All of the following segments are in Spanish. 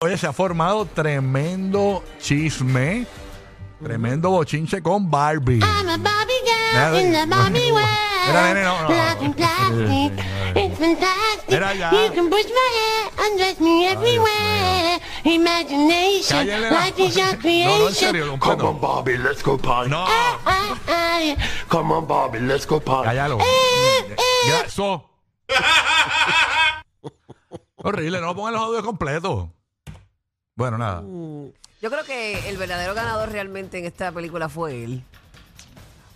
Oye, se ha formado tremendo chisme, tremendo bochinche con Barbie. I'm a Barbie Mira, girl in the Barbie world. Mira, nene, no, no. Black and plastic, it's fantastic. Mira ya. You can push my hair, undress me everywhere. Imagination, Cállale la- life is your No, no, en creation. serio, Come on, Barbie, let's go party. No, Ah, ah, Come on, Barbie, let's go party. cállalo. Graso. Horrible, no pongan los audios completos. Bueno, nada. Yo creo que el verdadero ganador realmente en esta película fue él.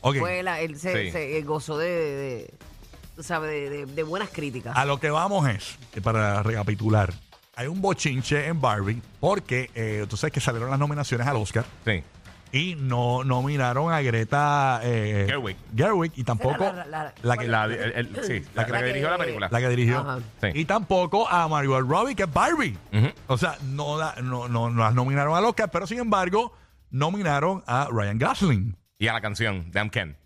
Ok. Fue la- él se, Sí. se gozó de, de- de- tú sabes, de, de- de buenas críticas. A lo que vamos es, eh, para recapitular, hay un bochinche en Barbie porque eh, tú sabes que salieron las nominaciones al Oscar Sí. Y no nominaron a Greta eh, Gerwig. Gerwig y tampoco la- la- la que, La, el- el- sí, la, que- la que dirigió la película. la que dirigió. Ajá. Sí. Y tampoco a Margot Robbie, que es Barbie. Ujú. O sea, no, la- no, no, no las nominaron al Oscar, pero sin embargo, nominaron a Ryan Gosling. Y a la canción, Damn Ken.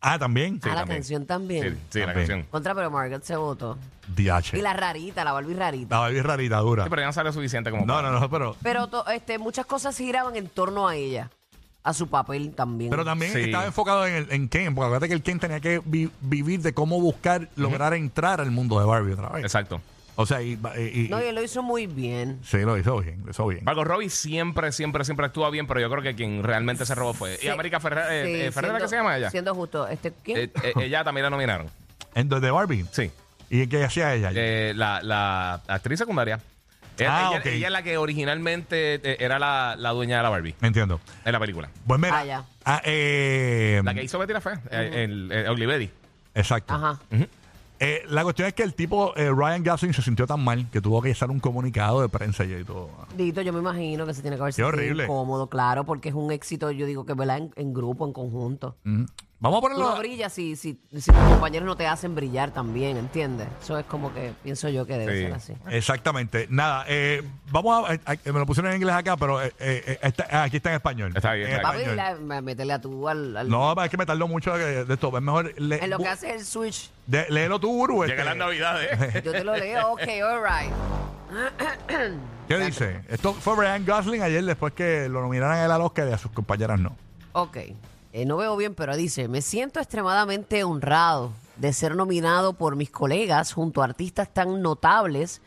Ah, también. a la también. canción Sí, también. sí, la También. canción. Contra, pero Margaret se votó. DH. Y la rarita, la Barbie rarita. La Barbie rarita, dura. Sí, pero ya no sale suficiente como No, para- no, no, pero... Pero to- este, muchas cosas giraban en torno a ella, a su papel también. Pero también Sí. estaba enfocado en, el, en Ken, porque acuérdate que el Ken tenía que vi- vivir de cómo buscar, lograr entrar al mundo de Barbie otra vez. Exacto. O sea, y, y- y- no, y él lo hizo muy bien. sí, lo hizo bien, lo hizo bien. Margot Robbie siempre, siempre, siempre actúa bien, pero yo creo que quien realmente se robó fue. Sí. ¿Y América Ferrera, eh, Sí, eh, siendo- qué se llama ella? Siendo justo. Este, ¿quién? Eh, eh, ella también la nominaron. ¿En de Barbie? Sí. ¿Y qué hacía ella? Eh, la, la actriz secundaria. Ella, Ah, ella- ok. ella es la que originalmente eh, era la, la dueña de la Barbie Entiendo. en la película. Pues mira. Ah, ya. ah, eh, La que hizo Betty la Fea, eh, el, el. Exacto. Ajá. Eh, la cuestión es que el tipo, eh, Ryan Gosling, se sintió tan mal que tuvo que hacer un comunicado de prensa y todo. Dito, yo me imagino que se tiene que haber sentido horrible. incómodo, claro, porque es un éxito, yo digo que ¿verdad? En, en grupo, en conjunto. Vamos a Tú no brillas si, si, si tus compañeros no te hacen brillar también, ¿entiendes? Eso es como que pienso yo que debe Sí. ser así. Exactamente. Nada, eh, vamos a, a- Me lo pusieron en inglés acá, pero eh, eh, está- ah, aquí está en español. Está bien, En está Papi, español. la- meterle a tú al... al- No, es que me tardó mucho de, de esto. Es mejor. le- en lo que bu- hace el switch, de- léelo tú, Uru. Llega este. las navidades. yo te lo leo, ok, all right. ¿Qué dice? Esto fue Ryan Gosling ayer después que lo nominaran a él al Oscar y a sus compañeras no. Ok, eh, no veo bien, pero dice, me siento extremadamente honrado de ser nominado por mis colegas junto a artistas tan notables,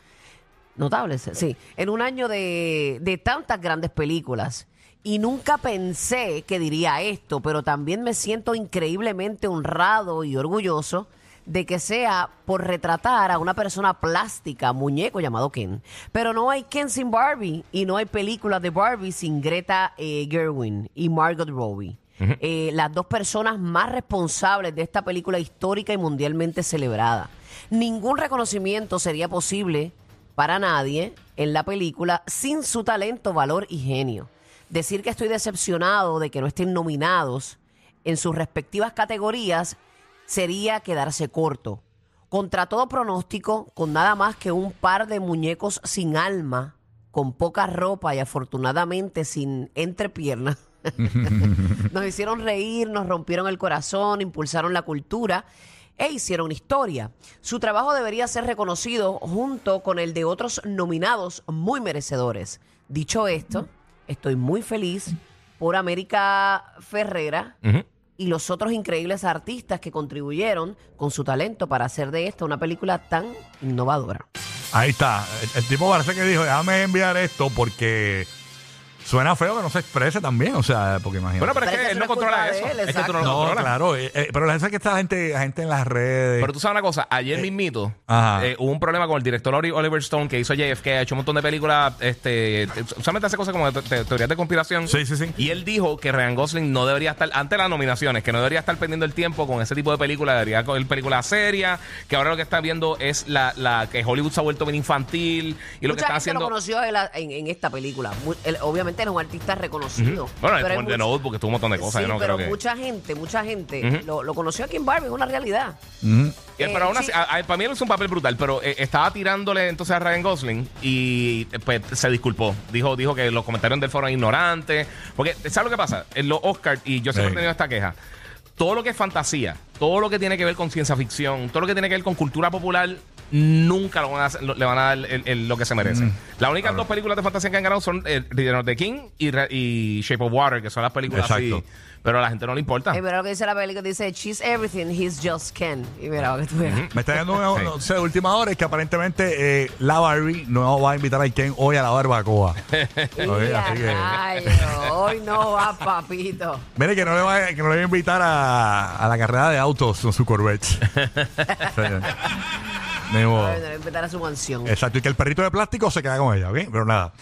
notables, sí, en un año de, de tantas grandes películas. Y nunca pensé que diría esto, pero también me siento increíblemente honrado y orgulloso de que sea por retratar a una persona plástica, muñeco llamado Ken. Pero no hay Ken sin Barbie y no hay películas de Barbie sin Greta eh, Gerwin y Margot Robbie. Eh, las dos personas más responsables de esta película histórica y mundialmente celebrada. Ningún reconocimiento sería posible para nadie en la película sin su talento, valor y genio. Decir que estoy decepcionado de que no estén nominados en sus respectivas categorías sería quedarse corto. Contra todo pronóstico, con nada más que un par de muñecos sin alma, con poca ropa y afortunadamente sin entrepiernas, nos hicieron reír, nos rompieron el corazón, impulsaron la cultura e hicieron historia. Su trabajo debería ser reconocido junto con el de otros nominados muy merecedores. Dicho esto, estoy muy feliz por América Ferrera y los otros increíbles artistas que contribuyeron con su talento para hacer de esta una película tan innovadora. Ahí está. El, el tipo parece que dijo, déjame enviar esto porque suena feo que no se exprese también. O sea, porque imagínate. Bueno, pero es Pero que es él que no controla eso. él, Es que tú no lo no, controlas. claro. eh, eh, pero la es que esta gente, la gente en las redes. Pero tú sabes una cosa, ayer mismito Ajá. eh, hubo un problema con el director Oli- Oliver Stone que hizo JFK, ha hecho un montón de películas, este, solamente hace cosas como de te- teorías de conspiración. Sí, sí, sí. Y él dijo que Ryan Gosling no debería estar, ante las nominaciones, que no debería estar perdiendo el tiempo con ese tipo de películas, debería coger películas serias, que ahora lo que está viendo es la, la que Hollywood se ha vuelto bien infantil y lo que está gente haciendo... lo conoció él a- en, en esta película. Él, obviamente es un artista reconocido. Bueno, pero hay de mucha- Notebook, que tuvo un montón de cosas, Sí, yo no pero creo que... mucha gente, mucha gente lo, lo conoció aquí en Barbie, es una realidad. Eh, Eh, pero aún así, sí. a- a- para mí él hizo un papel brutal, pero eh, estaba tirándole entonces a Ryan Gosling y eh, pues se disculpó. Dijo, dijo que los comentarios del foro eran ignorantes. Porque, ¿sabes lo que pasa? En los Oscars, y yo siempre he tenido esta queja, todo lo que es fantasía, todo lo que tiene que ver con ciencia ficción, todo lo que tiene que ver con cultura popular, nunca lo van a lo- le van a dar el- el- lo que se merece. Mm. Las únicas dos películas de fantasía que han ganado son eh, Return of the King y, Re- y Shape of Water, que son las películas Exacto. así. Pero a la gente no le importa. Y mira lo que dice la película, dice, she's everything, he's just Ken. Y mira lo que tú veas. Me está dando una noticia de última hora es que aparentemente eh, la Barbie no va a invitar al Ken hoy a la barbacoa. Oye, Y a así que- rayos, hoy no va, papito. Mire que no le va, que no le va a invitar a, a la carrera de autos con su Corvette. Ni modo. Invitar a su mansión. Exacto, y que el perrito de plástico se queda con ella, ¿ok? Pero nada.